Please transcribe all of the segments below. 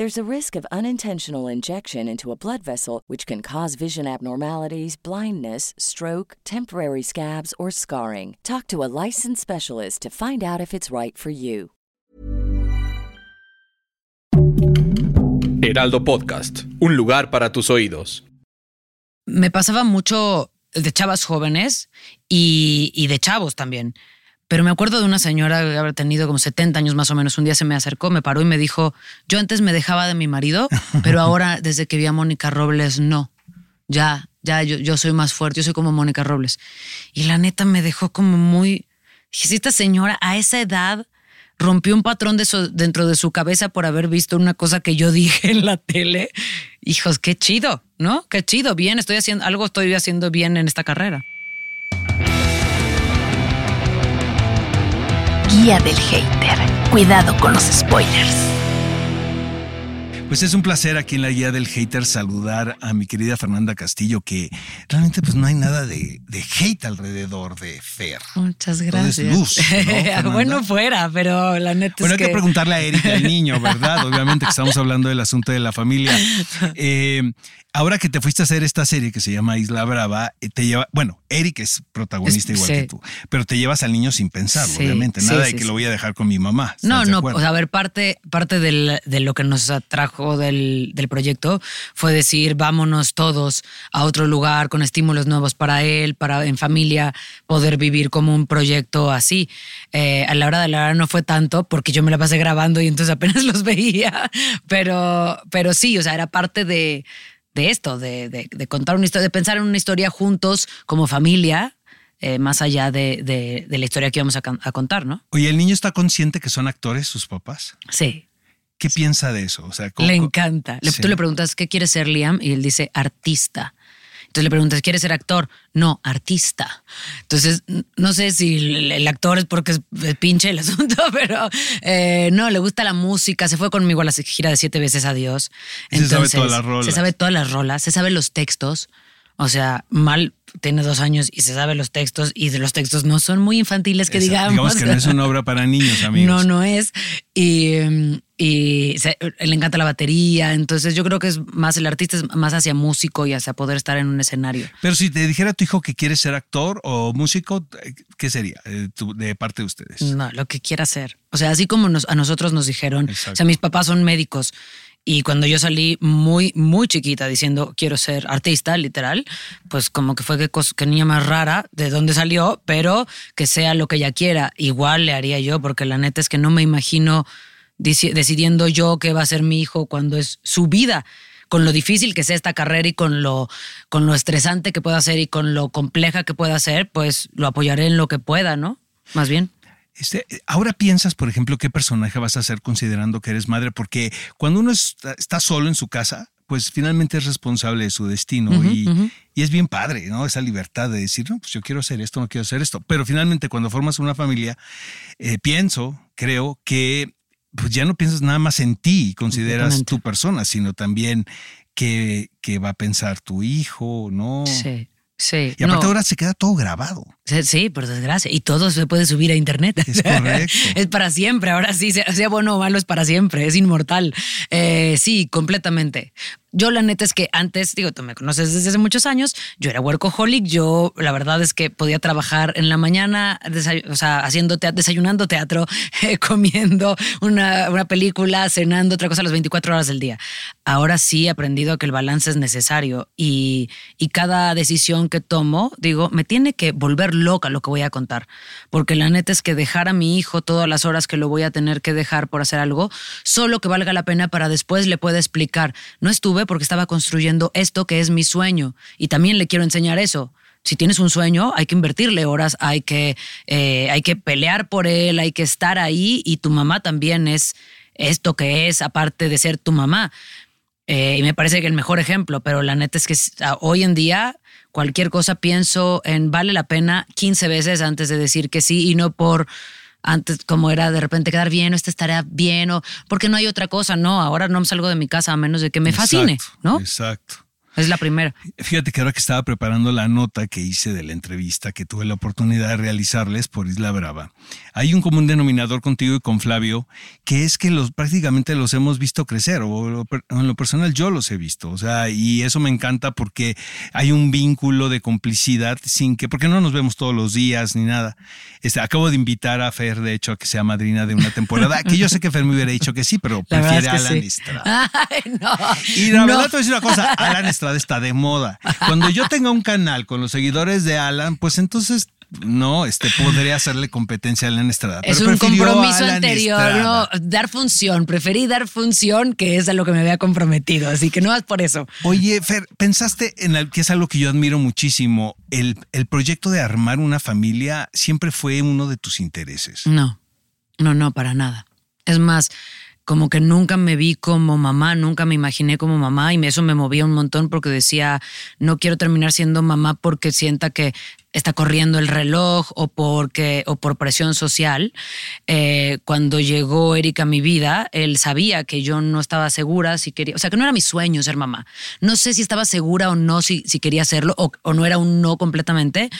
There's a risk of unintentional injection into a blood vessel, which can cause vision abnormalities, blindness, stroke, temporary scabs, or scarring. Talk to a licensed specialist to find out if it's right for you. Heraldo Podcast, un lugar para tus oídos. Me pasaba mucho de chavas jóvenes y, y de chavos también. Pero me acuerdo de una señora que había tenido como 70 años más o menos. Un día se me acercó, me paró y me dijo, yo antes me dejaba de mi marido, pero ahora desde que vi a Mónica Robles, no. Ya, ya, yo, yo soy más fuerte, yo soy como Mónica Robles. Y la neta me dejó como muy... Dije, si esta señora a esa edad rompió un patrón de dentro de su cabeza por haber visto una cosa que yo dije en la tele. Hijos, qué chido, ¿no? Qué chido, bien, estoy haciendo algo estoy haciendo bien en esta carrera. Guía del hater. Cuidado con los spoilers. Pues es un placer aquí en la guía del hater saludar a mi querida Fernanda Castillo, que realmente pues no hay nada de, de hate alrededor de Fer. Muchas Todo es gracias. luz, bueno, fuera, pero la neta Bueno, es hay que preguntarle a Erika, el niño, ¿verdad? Obviamente que estamos hablando del asunto de la familia. Eh, ahora que te fuiste a hacer esta serie que se llama Isla Brava, eh, te lleva, bueno, Eric es protagonista Es- igual sí. que tú, pero te llevas al niño sin pensarlo, Sí, obviamente. sí, Nada de que lo voy a dejar con mi mamá. ¿estás No, no, sea, a ver, parte, parte del- de lo que nos atrajo del, del proyecto fue decir, vámonos todos a otro lugar con estímulos nuevos para él, para en familia poder vivir como un proyecto así. Eh, a la hora de la hora no fue tanto porque yo me la pasé grabando y entonces apenas los veía, pero, pero sí, o sea, era parte de, de esto, de, de- de contar una historia, de pensar en una historia juntos como familia. eh, más allá de, de- la historia que íbamos a, a contar, ¿no? Oye, ¿el niño está consciente que son actores sus papás? Sí. ¿Qué piensa de eso? O sea, ¿cómo- Le encanta. Sí. Tú le preguntas, ¿qué quiere ser Liam? Y él dice, artista. Entonces le preguntas, ¿quieres ser actor? No, artista. Entonces, no sé si el, el actor es porque es, es pinche el asunto, pero eh, no, le gusta la música. Se fue conmigo a la gira de siete veces a Dios. Se sabe todas las rolas. Se sabe todas las rolas, se sabe los textos. O sea, mal tiene dos años y se sabe los textos y de los textos no son muy infantiles que digamos. Digamos que no es una obra para niños, amigos. No, no es. Y, y se- le encanta la batería. Entonces yo creo que es más, el artista es más hacia músico y hacia poder estar en un escenario. Pero si te dijera tu hijo que quiere ser actor o músico, ¿qué sería eh, de parte de ustedes? No, lo que quiera hacer. O sea, así como nos- a nosotros nos dijeron, Exacto. o sea, mis papás son médicos. Y cuando yo salí muy, muy chiquita diciendo quiero ser artista, literal, pues como que fue que, niña más rara de dónde salió, pero que sea lo que ella quiera. Igual le haría yo, porque la neta es que no me imagino decidiendo yo qué va a ser mi hijo cuando es su vida. Con lo difícil que sea esta carrera y con lo, con lo estresante que pueda ser y con lo compleja que pueda ser, pues lo apoyaré en lo que pueda, ¿no? Más bien. Este, ahora piensas, por ejemplo, qué personaje vas a ser considerando que eres madre, porque cuando uno está, está solo en su casa, pues finalmente es responsable de su destino y, es bien padre, ¿no? Esa libertad de decir, no, pues yo quiero hacer esto, no quiero hacer esto. Pero finalmente cuando formas una familia, eh, pienso, creo que pues ya no piensas nada más en ti y consideras tu persona, sino también qué va a pensar tu hijo, ¿no? Sí, sí. Y aparte No, ahora se queda todo grabado. sí, por desgracia. Y todo se puede subir a internet. Es correcto. es para siempre. Ahora sí, sea, bueno o malo, es para siempre. Es inmortal. Eh, sí, completamente. Yo la neta es que antes, digo, tú me conoces desde hace muchos años, yo era workaholic, yo la verdad es que podía trabajar en la mañana, o sea, haciendo tea- desayunando teatro, eh, comiendo una, una película, cenando otra cosa a las 24 horas del día. Ahora sí he aprendido que el balance es necesario y, y cada decisión que tomo, digo, me tiene que volver loca lo que voy a contar. Porque la neta es que dejar a mi hijo todas las horas que lo voy a tener que dejar por hacer algo, solo que valga la pena para después le pueda explicar. No estuve porque estaba construyendo esto que es mi sueño. Y también le quiero enseñar eso si tienes un sueño, hay que invertirle horas, hay que, eh, hay que pelear por él, hay que estar ahí y tu mamá también es esto que es, aparte de ser tu mamá. Eh, y me parece que el mejor ejemplo, pero la neta es que hoy en día cualquier cosa pienso en vale la pena 15 veces antes de decir que sí y no por antes como era de repente quedar bien o esta estará bien o porque no hay otra cosa, no, ahora no me salgo de mi casa a menos de que me fascine, ¿no? Exacto. Es la primera. Fíjate que ahora que estaba preparando la nota que hice de la entrevista que tuve la oportunidad de realizarles por Isla Brava, hay un común denominador contigo y con Flavio, que es que los prácticamente los hemos visto crecer, o en lo personal yo los he visto, o sea, y eso me encanta porque hay un vínculo de complicidad sin que, porque no nos vemos todos los días ni nada. Este, acabo de invitar a Fer, de hecho, a que sea madrina de una temporada, que yo sé que Fer me hubiera dicho que sí, pero prefiere a Alan Estrada. no, y la verdad te voy a decir una cosa, Alan Estrada está de moda. Cuando yo tenga un canal con los seguidores de Alan, pues entonces no, este podría hacerle competencia a Alan Estrada. Es un compromiso anterior, no, dar función. Preferí dar función que es a lo que me había comprometido, así que no es por eso. Oye, Fer, pensaste en el, que es algo que yo admiro muchísimo. El, el proyecto de armar una familia siempre fue uno de tus intereses. No, no, no, para nada. Es más, como que nunca me vi como mamá, nunca me imaginé como mamá y eso me movía un montón porque decía, no quiero terminar siendo mamá porque sienta que está corriendo el reloj o porque o por presión social. Eh, cuando llegó Erika a mi vida, él sabía que yo no estaba segura si quería, o sea, que no era mi sueño ser mamá. No sé si estaba segura o no si, si quería hacerlo o, no era un no completamente,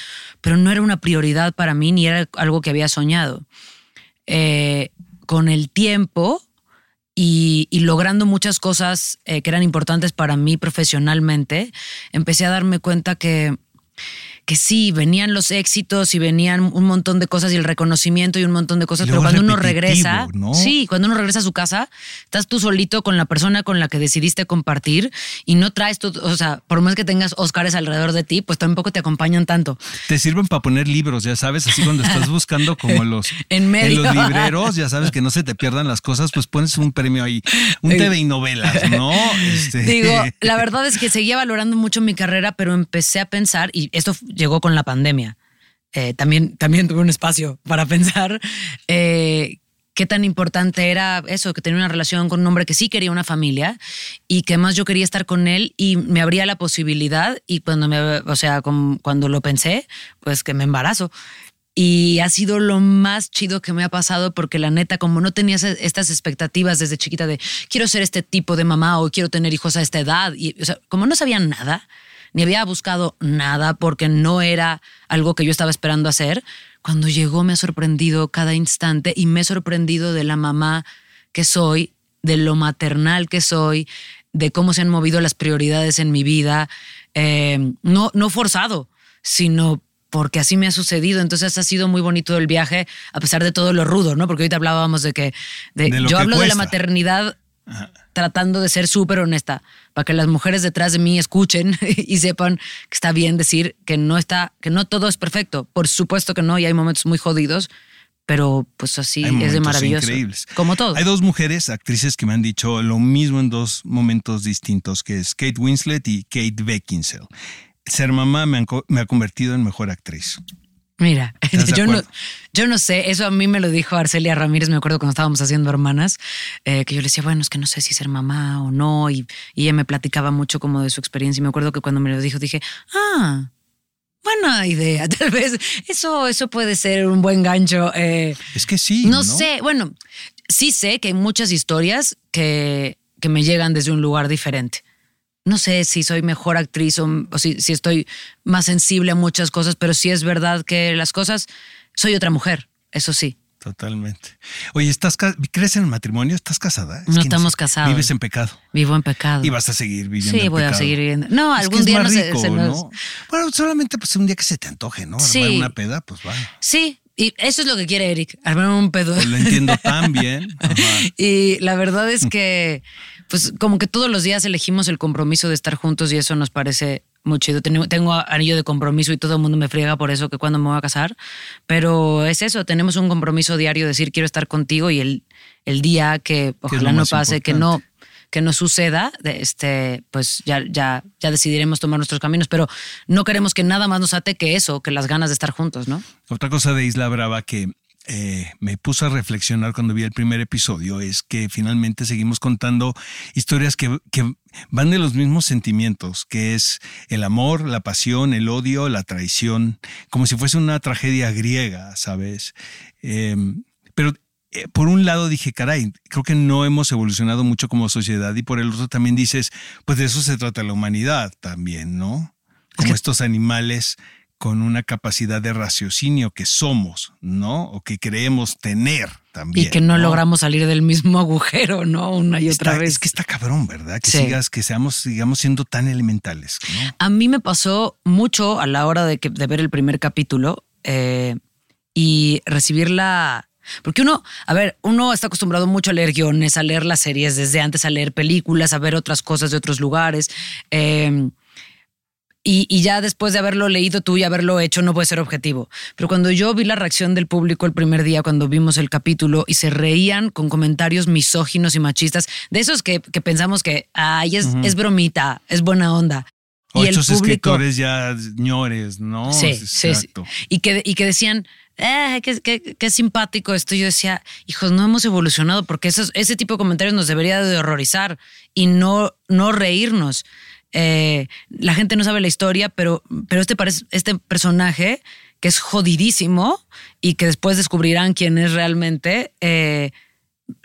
pero no era una prioridad para mí ni era algo que había soñado. Eh, con el tiempo y, logrando muchas cosas eh, que eran importantes para mí profesionalmente, empecé a darme cuenta que que sí, venían los éxitos y venían un montón de cosas y el reconocimiento y un montón de cosas, pero cuando uno regresa, sí, cuando uno regresa a su casa, estás tú solito con la persona con la que decidiste compartir y no traes, tu, o sea, por más que tengas Oscars alrededor de ti, pues tampoco te acompañan tanto. Te sirven para poner libros, ya sabes, así cuando estás buscando como los en, medio. los libreros, ya sabes que no se te pierdan las cosas, pues pones un premio ahí, un TV y novelas, ¿no? Este... Digo, la verdad es que seguía valorando mucho mi carrera, pero empecé a pensar, y esto llegó con la pandemia. Eh, también, también tuve un espacio para pensar eh, qué tan importante era eso, que tenía una relación con un hombre que sí quería una familia y que más yo quería estar con él y me abría la posibilidad y cuando me, o sea, cuando lo pensé, pues que me embarazo. Y ha sido lo más chido que me ha pasado porque la neta, como no tenía estas expectativas desde chiquita de quiero ser este tipo de mamá o quiero tener hijos a esta edad, y, o sea, como no sabía nada, ni había buscado nada porque no era algo que yo estaba esperando hacer. Cuando llegó me ha sorprendido cada instante y me he sorprendido de la mamá que soy, de lo maternal que soy, de cómo se han movido las prioridades en mi vida. Eh, no, no forzado, sino porque así me ha sucedido. Entonces ha sido muy bonito el viaje, a pesar de todo lo rudo, ¿no? Porque ahorita hablábamos de que yo hablo de la maternidad tratando de ser súper honesta, para que las mujeres detrás de mí escuchen y sepan que está bien decir que no está, que no todo es perfecto. Por supuesto que no, y hay momentos muy jodidos, pero pues así es de maravilloso. Increíbles. Como todo. Hay dos mujeres, actrices, que me han dicho lo mismo en dos momentos distintos, que es Kate Winslet y Kate Beckinsale. Ser mamá me ha convertido en mejor actriz. Mira, yo no, yo no sé, eso a mí me lo dijo Arcelia Ramírez, me acuerdo cuando estábamos haciendo hermanas, eh, que yo le decía, bueno, es que no sé si ser mamá o no, y, ella me platicaba mucho como de su experiencia, y me acuerdo que cuando me lo dijo dije, ah, buena idea, tal vez eso, eso puede ser un buen gancho. Eh, es que sí. No, sé, bueno, sí sé que hay muchas historias que, que me llegan desde un lugar diferente no sé si soy mejor actriz o, si, estoy más sensible a muchas cosas, pero sí es verdad que las cosas, soy otra mujer, eso sí. Totalmente. Oye, ¿estás ¿crees en el matrimonio? ¿Estás casada? no estamos casados. Vives en pecado. Vivo en pecado. Y vas a seguir viviendo sí, voy a seguir viviendo. No, algún día no sé. Bueno, solamente pues un día que se te antoje, ¿no? Armar una peda, pues va. Sí, y eso es lo que quiere Eric, armar un pedo. Pues lo entiendo tan bien. y la verdad es que pues como que todos los días elegimos el compromiso de estar juntos y eso nos parece muy chido. Tengo, anillo de compromiso y todo el mundo me friega por eso, que cuando me voy a casar. Pero es eso, tenemos un compromiso diario, decir quiero estar contigo y el, el día que ojalá no pase, que no que no suceda, este, pues ya, ya, ya decidiremos tomar nuestros caminos, pero no queremos que nada más nos ate que eso, que las ganas de estar juntos, ¿no? Otra cosa de Isla Brava que eh, me puso a reflexionar cuando vi el primer episodio es que finalmente seguimos contando historias que, que, van de los mismos sentimientos, que es el amor, la pasión, el odio, la traición, como si fuese una tragedia griega, ¿sabes? Eh, pero eh, por un lado dije, caray, creo que no hemos evolucionado mucho como sociedad y por el otro también dices, pues de eso se trata la humanidad también, ¿no? Como estos animales con una capacidad de raciocinio que somos, ¿no? O que creemos tener también. Y que no, logramos salir del mismo agujero, ¿no? Una y está, otra vez. Es que está cabrón, ¿verdad? Que Sí. sigas, que seamos, sigamos siendo tan elementales, ¿no? A mí me pasó mucho a la hora de, que, de ver el primer capítulo eh, y recibir la... Porque uno, a ver, uno está acostumbrado mucho a leer guiones, a leer las series desde antes, a leer películas, a ver otras cosas de otros lugares. eh, y, y ya después de haberlo leído tú y haberlo hecho, no puede ser objetivo. Pero cuando yo vi la reacción del público el primer día, cuando vimos el capítulo y se reían con comentarios misóginos y machistas, de esos que, que pensamos que, ay, es, es bromita, es buena onda. O y el estos público, escritores ya ñores, ¿no? Sí, sí, sí. Exacto. Y que, y que decían, eh, qué, qué- qué simpático esto. Yo decía, hijos, no hemos evolucionado porque esos, ese tipo de comentarios nos debería de horrorizar y no, no reírnos. Eh, la gente no sabe la historia, pero, pero este, este personaje, que es jodidísimo y que después descubrirán quién es realmente, eh,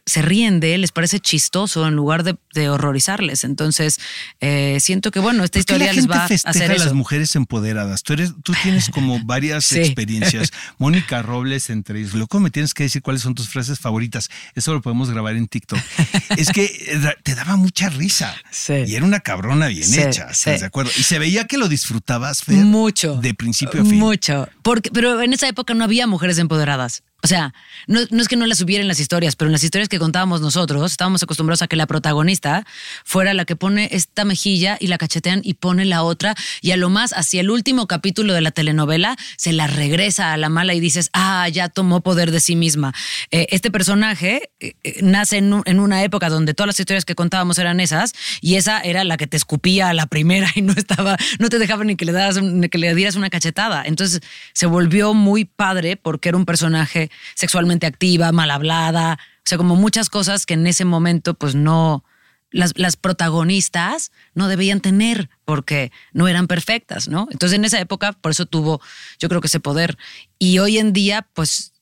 se ríen de él, les parece chistoso en lugar de, de horrorizarles. Entonces, eh, siento que, bueno, esta ¿Por qué historia la les va a hacer a eso. las mujeres empoderadas? Tú, eres, tú tienes como varias Sí. experiencias. Mónica Robles entre ellos. Luego me tienes que decir cuáles son tus frases favoritas. Eso lo podemos grabar en TikTok. es que eh, te daba mucha risa. Sí. Y era una cabrona bien Sí, hecha, ¿estás sí. de acuerdo? Y se veía que lo disfrutabas, Fer, Mucho. De principio a fin. Mucho. Porque, pero en esa época no había mujeres empoderadas. O sea, no, es que no las hubiera en las historias, pero en las historias que contábamos nosotros, estábamos acostumbrados a que la protagonista fuera la que pone esta mejilla y la cachetean y pone la otra. Y a lo más, hacia el último capítulo de la telenovela, se la regresa a la mala y dices, ah, ya tomó poder de sí misma. Eh, este personaje eh, eh, nace en, en una época donde todas las historias que contábamos eran esas y esa era la que te escupía a la primera y no estaba, no te dejaba ni que le, que le dieras una cachetada. Entonces se volvió muy padre porque era un personaje sexualmente activa, mal hablada, o sea, como muchas cosas que en ese momento pues no, las, protagonistas no debían tener porque no eran perfectas, ¿no? Entonces en esa época por eso tuvo yo creo que ese poder y hoy en día pues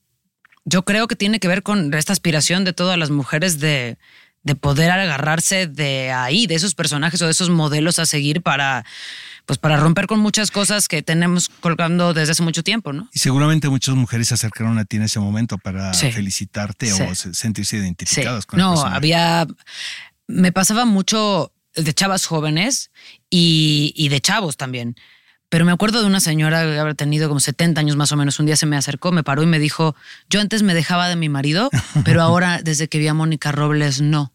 yo creo que tiene que ver con esta aspiración de todas las mujeres de poder agarrarse de ahí, de esos personajes o de esos modelos a seguir para, pues para romper con muchas cosas que tenemos colgando desde hace mucho tiempo, ¿no? Y seguramente muchas mujeres se acercaron a ti en ese momento para Sí. felicitarte Sí. o se- sentirse Sí. identificadas con el No, había. Me pasaba mucho de chavas jóvenes y, y de chavos también. Pero me acuerdo de una señora de haber tenido como 70 años más o menos. Un día se me acercó, me paró y me dijo: Yo antes me dejaba de mi marido, pero ahora desde que vi a Mónica Robles, no.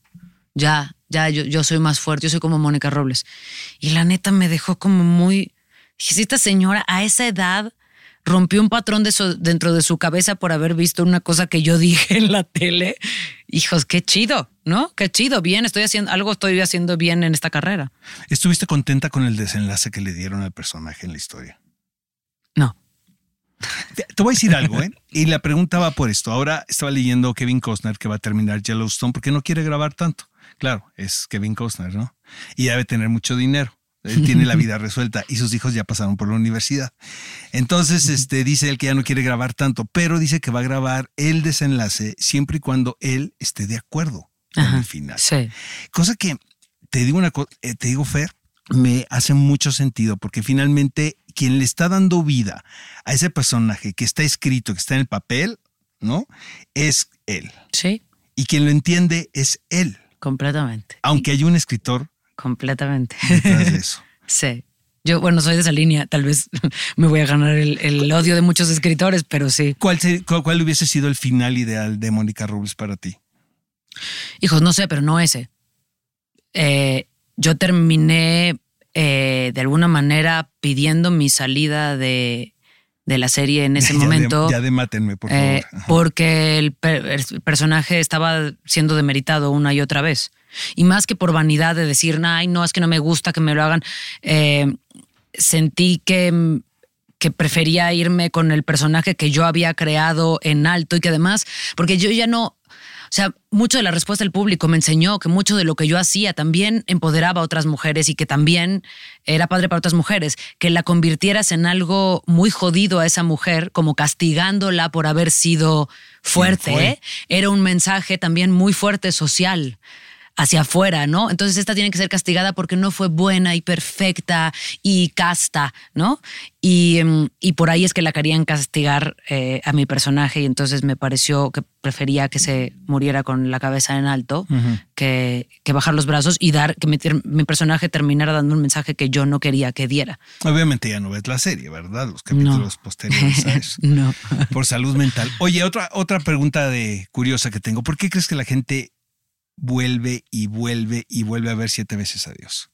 Ya, ya, yo, yo soy más fuerte, yo soy como Mónica Robles. Y la neta me dejó como muy. Dije, si esta señora a esa edad rompió un patrón de su- dentro de su cabeza por haber visto una cosa que yo dije en la tele. Hijos, qué chido, ¿no? Qué chido, bien, estoy haciendo algo, estoy haciendo bien en esta carrera. ¿Estuviste contenta con el desenlace que le dieron al personaje en la historia? No. Te, te voy a decir algo, ¿eh? Y la pregunta va por esto. Ahora estaba leyendo Kevin Costner que va a terminar Yellowstone porque no quiere grabar tanto. Claro, es Kevin Costner, ¿no? Y debe tener mucho dinero. Él tiene la vida resuelta y sus hijos ya pasaron por la universidad. Entonces, este, dice él que ya no quiere grabar tanto, pero dice que va a grabar el desenlace siempre y cuando él esté de acuerdo con Ajá, el final. Sí. Cosa que te digo una cosa, te digo, Fer, me hace mucho sentido porque finalmente quien le está dando vida a ese personaje que está escrito, que está en el papel, ¿no? Es él. Sí, Y quien lo entiende es él, completamente. aunque hay un escritor Completamente. detrás de eso. sí. Yo, bueno, soy de esa línea. Tal vez me voy a ganar el, el odio de muchos escritores, pero sí. ¿Cuál, se- cuál- cuál hubiese sido el final ideal de Mónica Robles para ti? Hijos, no sé, pero no ese. Eh, yo terminé eh, de alguna manera pidiendo mi salida de, de la serie en ese Ya de- momento. ya de mátenme, por favor. eh, porque el, per- el personaje estaba siendo demeritado una y otra vez. Y más que por vanidad de decir, ay, no, es que no me gusta que me lo hagan, eh, sentí que, que prefería irme con el personaje que yo había creado en alto y que además, porque yo ya no, sea, mucho de la respuesta del público me enseñó que mucho de lo que yo hacía también empoderaba a otras mujeres y que también era padre para otras mujeres, que la convirtieras en algo muy jodido a esa mujer, como castigándola por haber sido fuerte, fue. ¿eh? era un mensaje también muy fuerte social hacia afuera, ¿no? Entonces esta tiene que ser castigada porque no fue buena y perfecta y casta, ¿no? Y, mm, y por ahí es que la querían castigar eh, a mi personaje y entonces me pareció que prefería que se muriera con la cabeza en alto que, que bajar los brazos y dar que mi, personaje terminara dando un mensaje que yo no quería que diera. Obviamente ya no ves la serie, ¿verdad? Los capítulos posteriores a eso. No. Por salud mental. Oye, otra, otra pregunta de curiosa que tengo. ¿Por qué crees que la gente vuelve y vuelve y vuelve a ver siete veces a Dios?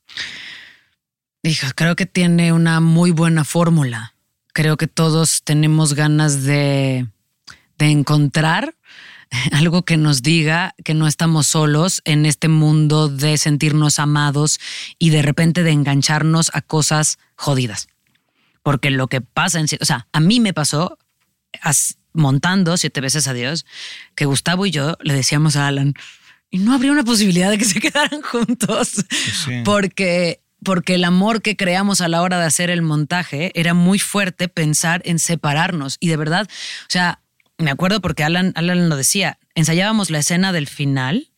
Hijo, creo que tiene una muy buena fórmula. Creo que todos tenemos ganas de, de encontrar algo que nos diga que no estamos solos en este mundo de sentirnos amados y de repente de engancharnos a cosas jodidas. Porque lo que pasa en... O sea, a mí me pasó as- montando siete veces a Dios que Gustavo y yo le decíamos a Alan, y no habría una posibilidad de que se quedaran juntos sí. porque porque el amor que creamos a la hora de hacer el montaje era muy fuerte pensar en separarnos y de verdad, o sea, me acuerdo porque Alan, Alan lo decía, ensayábamos la escena del final,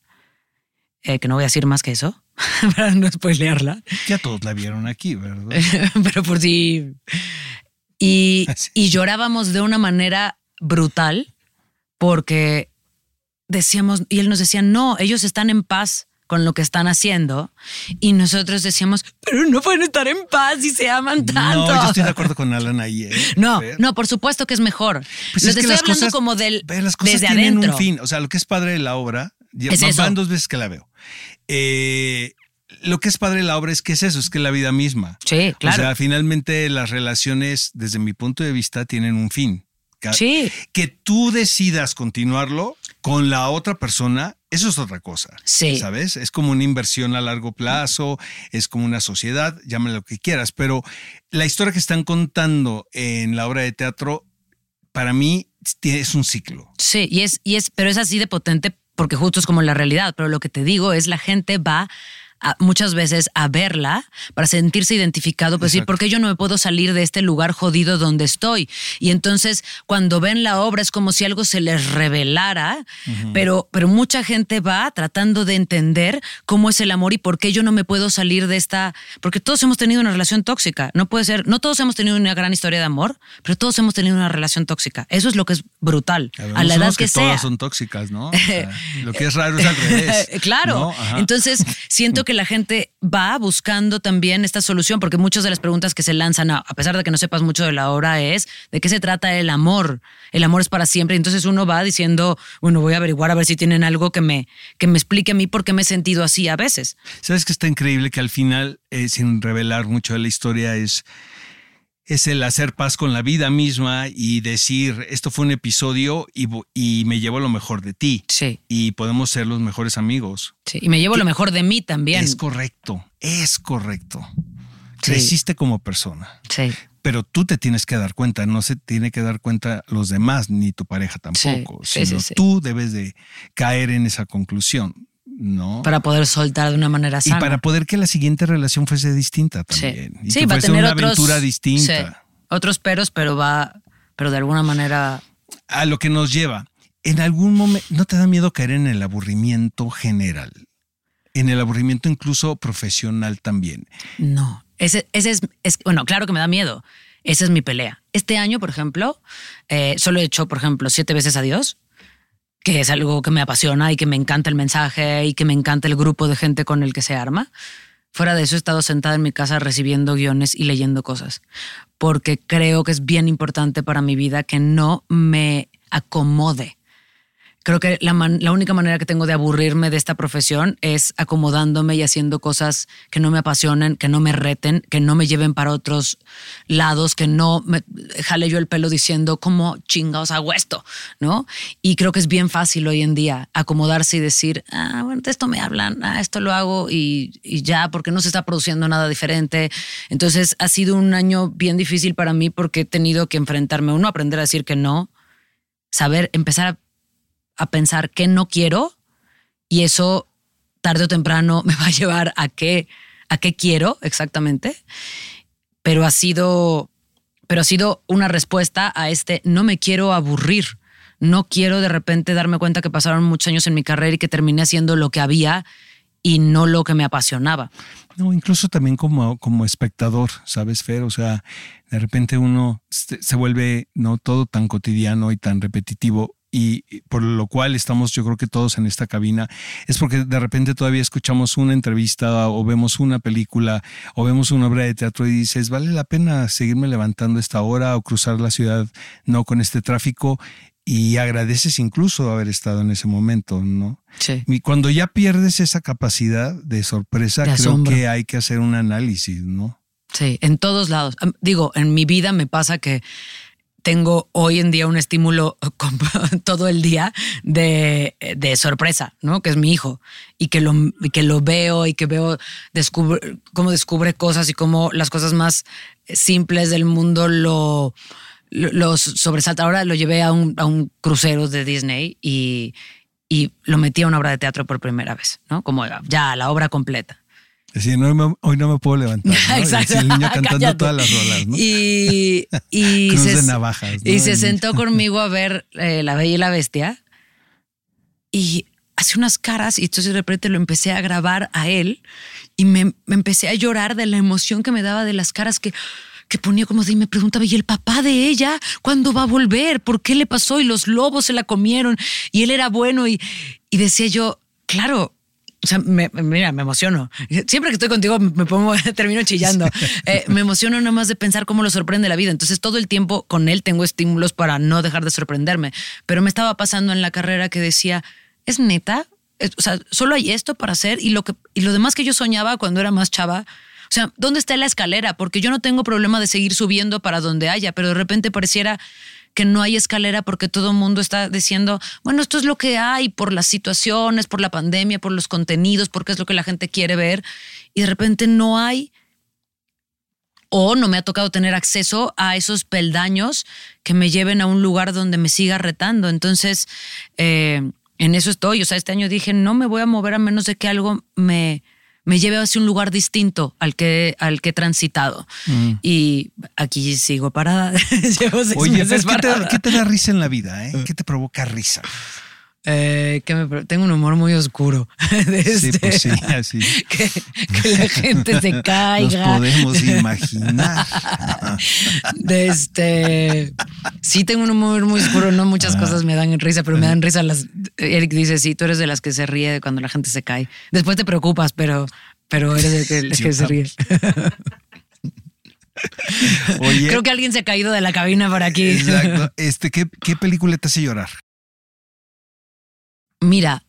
eh, que no voy a decir más que eso, para no spoilearla, Ya todos la vieron aquí, ¿verdad? pero por si... Y, Sí. y llorábamos de una manera brutal porque decíamos, y él nos decía, no, ellos están en paz con lo que están haciendo. Y nosotros decíamos, pero no pueden estar en paz y se aman tanto. No, yo estoy de acuerdo con Alan ahí. ¿eh? No, Fer. no, por supuesto que es mejor. Pues Lo es te que estoy hablando cosas- como del las cosas desde tienen adentro. un fin. O sea, lo que es padre de la obra, Es van dos veces que la veo. Eh, lo que es padre de la obra es que es eso, es que la vida misma. Sí, claro. O sea, finalmente las relaciones, desde mi punto de vista, tienen un fin. Sí, Que tú decidas continuarlo con la otra persona, eso es otra cosa. Sí. ¿Sabes? Es como una inversión a largo plazo, es como una sociedad, llámale lo que quieras, pero la historia que están contando en la obra de teatro, para mí, es un ciclo. sí, y es, y es, pero es así de potente porque justo es como la realidad. Pero lo que te digo es la gente va a- muchas veces a verla para sentirse identificado, pues decir, Exacto. ¿por qué yo no me puedo salir de este lugar jodido donde estoy? Y entonces cuando ven la obra es como si algo se les revelara, pero, pero mucha gente va tratando de entender cómo es el amor y por qué yo no me puedo salir de esta, porque todos hemos tenido una relación tóxica, no puede ser, no todos hemos tenido una gran historia de amor, pero todos hemos tenido una relación tóxica. Eso es lo que es brutal, a la edad que, sea. todas son tóxicas, ¿no? O sea, lo que es raro es al revés. claro. Entonces, siento que la gente va buscando también esta solución, porque muchas de las preguntas que se lanzan, a pesar de que no sepas mucho de la obra, es de qué se trata el amor. El amor es para siempre. Entonces uno va diciendo, bueno, voy a averiguar a ver si tienen algo que me, que me explique a mí por qué me he sentido así a veces. ¿Sabes que está increíble que al final, eh, sin revelar mucho de la historia, es, es el hacer paz con la vida misma y decir, esto fue un episodio y, y me llevo lo mejor de ti. Sí, Y podemos ser los mejores amigos. sí. Y me llevo lo mejor de mí también. Es correcto, es correcto. Sí. Creciste como persona. Sí. Pero tú te tienes que dar cuenta, no se tiene que dar cuenta los demás, ni tu pareja tampoco. sí, sí, sino tú debes de caer en esa conclusión, ¿no? Para poder soltar de una manera y sana. para poder que la siguiente relación fuese distinta Sí, también. Y Sí, que va a fuese tener una otros, aventura distinta. sí, otros peros, pero va, pero de alguna manera A lo que nos lleva. En algún momento, ¿no te da miedo caer en el aburrimiento general? En el aburrimiento incluso profesional también. No, ese, ese es, es- bueno, claro que me da miedo. Esa es mi pelea. Este año, por ejemplo, eh, solo he hecho, por ejemplo, siete veces adiós, que es algo que me apasiona y que me encanta el mensaje y que me encanta el grupo de gente con el que se arma. Fuera de eso, he estado sentada en mi casa recibiendo guiones y leyendo cosas, porque creo que es bien importante para mi vida que no me acomode. Creo que la, man- única manera que tengo de aburrirme de esta profesión es acomodándome y haciendo cosas que no me apasionen, que no me reten, que no me lleven para otros lados, que no me jale yo el pelo diciendo cómo chingados hago esto, ¿no? Y creo que es bien fácil hoy en día acomodarse y decir, ah, bueno, de esto me hablan, ah, esto lo hago y, ya, porque no se está produciendo nada diferente. Entonces ha sido un año bien difícil para mí porque he tenido que enfrentarme, uno, a aprender a decir que no, saber empezar a a pensar qué no quiero y eso tarde o temprano me va a llevar a qué, a qué quiero exactamente. Pero ha sido, pero ha sido una respuesta a este no me quiero aburrir. No quiero de repente darme cuenta que pasaron muchos años en mi carrera y que terminé haciendo lo que había y no lo que me apasionaba. No, incluso también como, como espectador, ¿sabes, Fer? O sea, de repente uno se, se vuelve no todo tan cotidiano y tan repetitivo y por lo cual estamos yo creo que todos en esta cabina es porque de repente todavía escuchamos una entrevista o vemos una película o vemos una obra de teatro y dices, vale la pena seguirme levantando esta hora o cruzar la ciudad no con este tráfico y agradeces incluso haber estado en ese momento, ¿no? Sí. Y cuando ya pierdes esa capacidad de sorpresa, De creo que hay que hacer un análisis, ¿no? Sí, en todos lados. Digo, en mi vida me pasa que tengo hoy en día un estímulo todo el día de, de sorpresa, ¿no? Que es mi hijo y que lo, que lo veo y que veo descubre, cómo descubre cosas y cómo las cosas más simples del mundo lo, lo, lo sobresalta. Ahora lo llevé a un, a un crucero de Disney y, y lo metí a una obra de teatro por primera vez, ¿no? Como ya la obra completa. Decir, no me- hoy no me puedo levantar. ¿no? Y Exacto. así el niño cantando todas las rolas, ¿no? Y, y Cruz se, de navajas. ¿no? y se sentó conmigo a ver eh, La Bella y la Bestia y hace unas caras y entonces de repente lo empecé a grabar a él y me, me empecé a llorar de la emoción que me daba de las caras que, que ponía como de y me preguntaba, ¿y el papá de ella cuándo va a volver? ¿Por qué le pasó? Y los lobos se la comieron y él era bueno y, y decía yo, claro, o sea, me- mira, me emociono. Siempre que estoy contigo me pongo, termino chillando. Eh, me emociono nada más de pensar cómo lo sorprende la vida. Entonces todo el tiempo con él tengo estímulos para no dejar de sorprenderme. Pero me estaba pasando en la carrera que decía, ¿es neta? O sea, solo hay esto para hacer y lo, que, y lo demás que yo soñaba cuando era más chava. O sea, ¿dónde está la escalera? Porque yo no tengo problema de seguir subiendo para donde haya, pero de repente pareciera que no hay escalera porque todo el mundo está diciendo, bueno, esto es lo que hay por las situaciones, por la pandemia, por los contenidos, porque es lo que la gente quiere ver. Y de repente no hay o no me ha tocado tener acceso a esos peldaños que me lleven a un lugar donde me siga retando. Entonces, eh, en eso estoy. O sea, este año dije, no me voy a mover a menos de que algo me, me lleve hacia un lugar distinto al que, al que he transitado. Y aquí sigo parada. Llevo seis Oye, meses ¿qué te, qué te da risa en la vida? Eh? ¿Qué te provoca risa? Eh, que me- tengo un humor muy oscuro. De Sí, este, pues sí, así. que, que la gente se Nos caiga. podemos imaginar. De este. Sí, tengo un humor muy oscuro. No muchas Ah. cosas me dan risa, pero me dan risa las. Eric dice: Sí, tú eres de las que se ríe cuando la gente se cae. Después te preocupas, pero, pero eres que, el Sí, que se ríe. Oye, Creo que alguien se ha caído de la cabina por aquí. exacto. Este, ¿qué, ¿Qué película te hace llorar? Mira,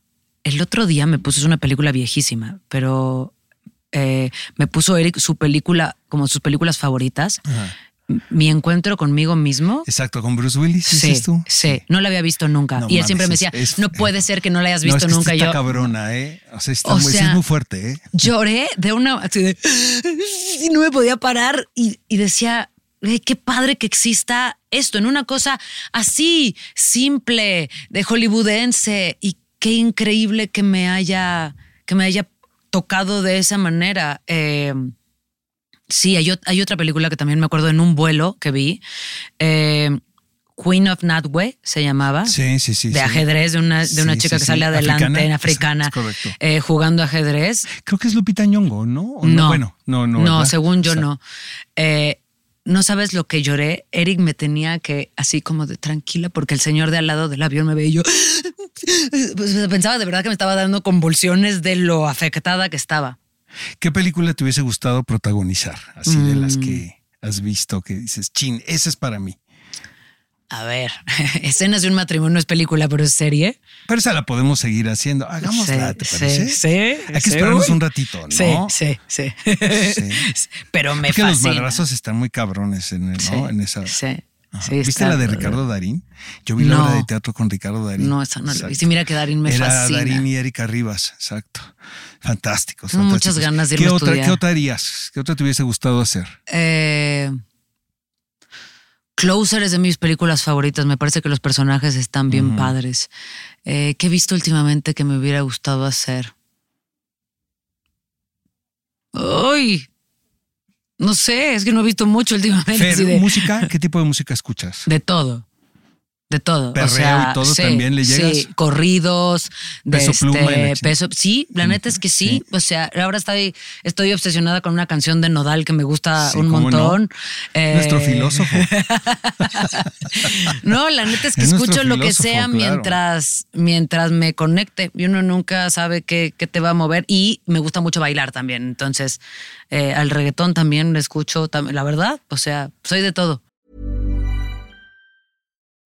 el otro día me puso es una película viejísima, pero eh, me puso Eric su película, como sus películas favoritas. Mi encuentro conmigo mismo. Exacto, con Bruce Willis, Sí, tú. sí, no la había visto nunca. No y él mames, siempre me es- decía, es- no puede ser que no la hayas No, visto es que nunca. está yo cabrona, ¿eh? O sea, está O muy, sí sea, es muy fuerte, ¿eh? lloré de una... así de- y no me podía parar y, y decía, "Güey, qué padre que exista esto en una cosa así, simple, de hollywoodense y qué increíble que me haya, que me haya tocado de esa manera. Eh, sí, hay, ot- hay otra película que también me acuerdo en un vuelo que vi. eh, Queen of Natwe se llamaba Sí, sí, sí. de ajedrez de una, de una chica sí, que sí. sale adelante Africana. en africana eh, jugando ajedrez. Creo que es Lupita Nyong'o, ¿no? ¿O No. Bueno, no, no. No, ¿verdad? según yo O sea, no. Eh, no sabes lo que lloré. Eric me tenía que, así como de tranquila, porque el señor de al lado del avión me veía y yo pues, pensaba de verdad que me estaba dando convulsiones de lo afectada que estaba. ¿Qué película te hubiese gustado protagonizar? Así de las Mm. que has visto que dices, chin, esa es para mí. A ver, escenas de un matrimonio es película, pero es serie. Pero esa la podemos seguir haciendo. Hagámosla, ¿te Sí, parece? sí, Hay que sí, esperarnos un ratito, ¿no? Sí, sí, sí. Pero me Porque los fascina. madrazos están muy cabrones en, el- ¿no? Sí, en esa. sí, Ajá. sí, ¿Viste está- la de Ricardo Darín? Yo vi la No. obra de teatro con Ricardo Darín. No, esa no la vi. Sí, mira que Darín me Era fascina. Darín y Erika Rivas, exacto. Fantásticos. Tengo muchas fantásticos. ganas de ¿Qué irme a otra, estudiar. ¿Qué otra harías? ¿Qué otra te hubiese gustado hacer? Eh, Closer es de mis películas favoritas. Me parece que los personajes están bien padres. Eh, ¿Qué he visto últimamente que me hubiera gustado hacer? ¡Uy! No sé, es que no he visto mucho últimamente. Fer, ¿música? ¿Qué tipo de música escuchas? de todo. De todo. Perreo o sea, y todo sí, también le llegas. Sí, corridos, de Peso este, pluma y peso. Sí, la neta es que sí. O sea, ahora estoy, estoy obsesionada con una canción de Nodal que me gusta Sí, un montón. Eh, Nuestro filósofo. No, la neta es que Es escucho lo que sea claro. mientras, mientras me conecte. Y uno nunca sabe qué, qué te va a mover. Y me gusta mucho bailar también. Entonces, eh, al reggaetón también lo escucho. La verdad, o sea, soy de todo.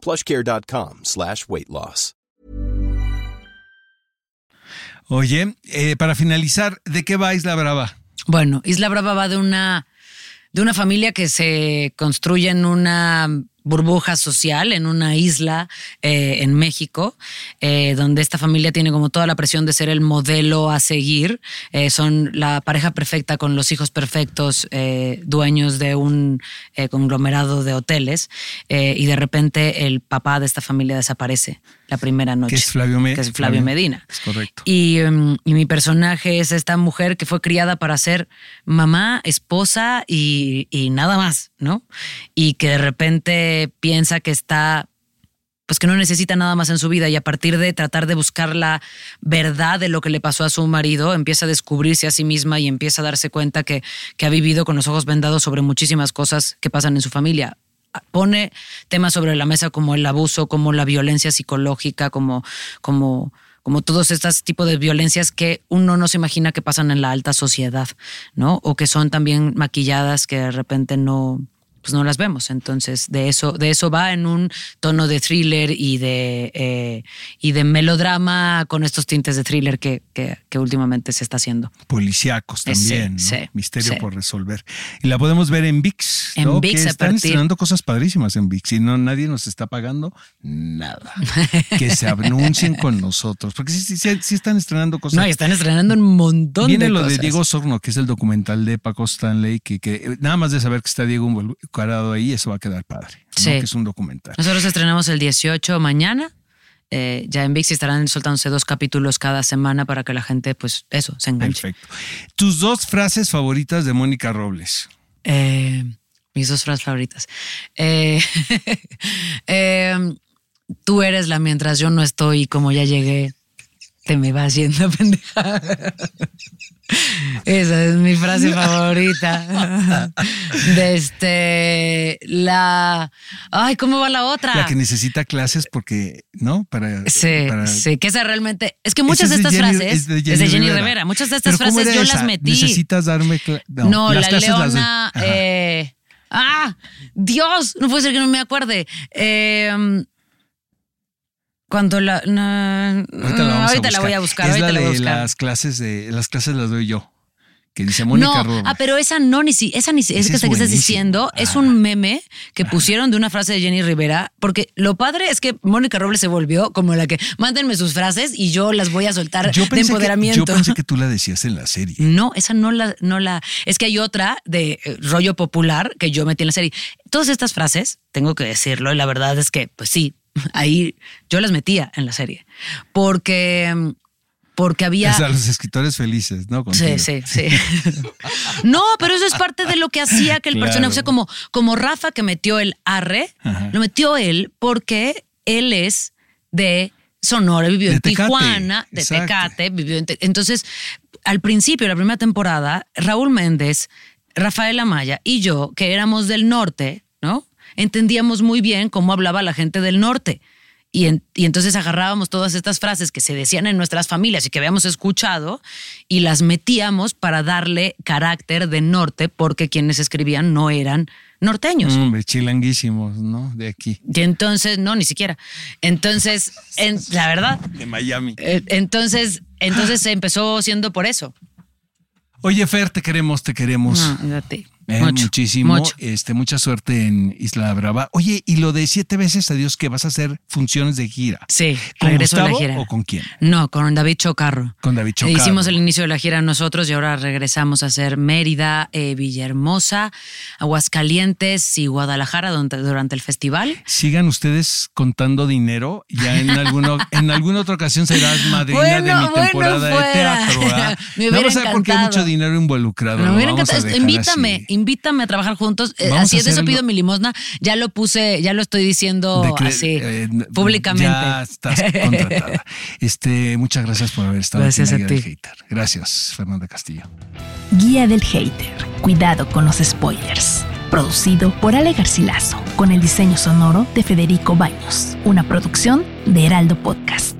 plushcare.com slash weight loss. Oye, eh, para finalizar, ¿de qué va Isla Brava? Bueno, Isla Brava va de una, de una familia que se construye en una burbuja social, en una isla eh, en México, eh, donde esta familia tiene como toda la presión de ser el modelo a seguir. Eh, son la pareja perfecta con los hijos perfectos, dueños de un conglomerado de hoteles, y de repente el papá de esta familia desaparece la primera noche. Que es Flavio, Me- que es Flavio Medina. Es correcto. Y, em, y mi personaje es esta mujer que fue criada para ser mamá, esposa y, y nada más, ¿no? Y que de repente piensa que está, pues que no necesita nada más en su vida y a partir de tratar de buscar la verdad de lo que le pasó a su marido, empieza a descubrirse a sí misma y empieza a darse cuenta que, que ha vivido con los ojos vendados sobre muchísimas cosas que pasan en su familia pone temas sobre la mesa como el abuso, como la violencia psicológica, como, como, como todos estos tipos de violencias que uno no se imagina que pasan en la alta sociedad, ¿no? O que son también maquilladas que de repente no, pues no las vemos. Entonces, de eso, de eso va en un tono de thriller y de, eh, y de melodrama con estos tintes de thriller que, que, que últimamente se está haciendo. Policíacos Eh, sí, también, ¿no? sí, Misterio sí. por resolver. Y la podemos ver en VIX, En ¿no? ViX que están partir- estrenando cosas padrísimas en VIX y no nadie nos está pagando nada. que se anuncien con nosotros, porque sí, sí, sí, están estrenando cosas. No, están estrenando un montón Viene de lo cosas. de Diego Sorno, que es el documental de Paco Stanley, que, que nada más de saber que está Diego involucrado ahí, eso va a quedar padre. ¿no? Sí. Que es un documental. Nosotros estrenamos el 18 mañana. Eh, ya en VIX estarán soltándose dos capítulos cada semana para que la gente, pues eso, se enganche. Perfecto. Tus dos frases favoritas de Mónica Robles. Eh, mis dos frases favoritas. Eh, tú eres la mientras yo no estoy como ya llegué, te me vas yendo pendeja. Esa es mi frase favorita. De este, la... Ay, ¿cómo va la otra? La que necesita clases porque, ¿no? Para, Sí, para- sí, que esa realmente. Es que muchas de es estas Jenny- frases es de Jenny Rivera. Rivera. Muchas de estas ¿Pero cómo frases yo esa? las metí. Necesitas darme. No, las la las leona. Eh, ah, Dios, no puede ser que no me acuerde. Eh, cuando la. no, Ahorita la, ahorita voy a buscar. Es ahorita la la voy a de buscar. las clases de las clases las doy yo. que dice Mónica no, Robles. ah, pero esa no, ni si, esa ni si, es Esa que es que estás diciendo es Ah. un meme que pusieron de una frase de Jenny Rivera, porque lo padre es que Mónica Robles se volvió como la que mándenme sus frases y yo las voy a soltar yo de que, empoderamiento. yo pensé que tú la decías en la serie. No, esa no la, no la. Es que hay otra de eh, rollo popular que yo metí en la serie. Todas estas frases, tengo que decirlo, y la verdad es que, pues sí, ahí yo las metía en la serie. Porque. Porque había. O sea, los escritores felices, ¿no? Contigo. Sí, sí, sí. no, pero eso es parte de lo que hacía que el Claro. personaje, o sea, como, como Rafa que metió el arre, Ajá. lo metió él porque él es de Sonora, vivió De en Tecate, Tijuana, de exacto. Tecate, vivió en Te- Entonces, al principio, la primera temporada, Raúl Méndez, Rafael Amaya y yo, que éramos del norte, ¿no? Entendíamos muy bien cómo hablaba la gente del norte. Y, en- y entonces agarrábamos todas estas frases que se decían en nuestras familias y que habíamos escuchado y las metíamos para darle carácter de norte porque quienes escribían no eran norteños. Hombre, chilanguísimos, ¿no? De aquí, Y entonces, no, ni siquiera. Entonces, en- la verdad, de Miami. eh, entonces, entonces se empezó siendo por eso. Oye, Fer, te queremos, te queremos. No. Eh, Mucho, muchísimo. mucho. Este, mucha suerte en Isla Brava. Oye, y lo de siete veces a Dios que vas a hacer funciones de gira. Sí, ¿Con regreso a la Gustavo gira. o con quién? No, con David Chocarro. Con David Eh, Chocarro. Hicimos el inicio de la gira nosotros y ahora regresamos a hacer Mérida, eh, Villahermosa, Aguascalientes y Guadalajara durante, durante el festival. Sigan ustedes contando dinero. Ya en alguno, en alguna otra ocasión serás madrina Bueno, de mi bueno, temporada de fuera. teatro. Me no hubiera vas a ver porque hay mucho dinero involucrado. Me hubiera encantado. Invítame, así. Invítame a trabajar juntos. Eh, Vamos así a es, de eso pido mi limosna. Ya lo puse, ya lo estoy diciendo así, eh, públicamente. Ya estás contratada. Este, muchas gracias por haber estado Gracias aquí en la a Guía ti. del Hater. Gracias, Fernanda Castillo. Guía del Hater. Cuidado con los spoilers. Producido por Ale Garcilaso, con el diseño sonoro de Federico Baños. Una producción de Heraldo Podcast.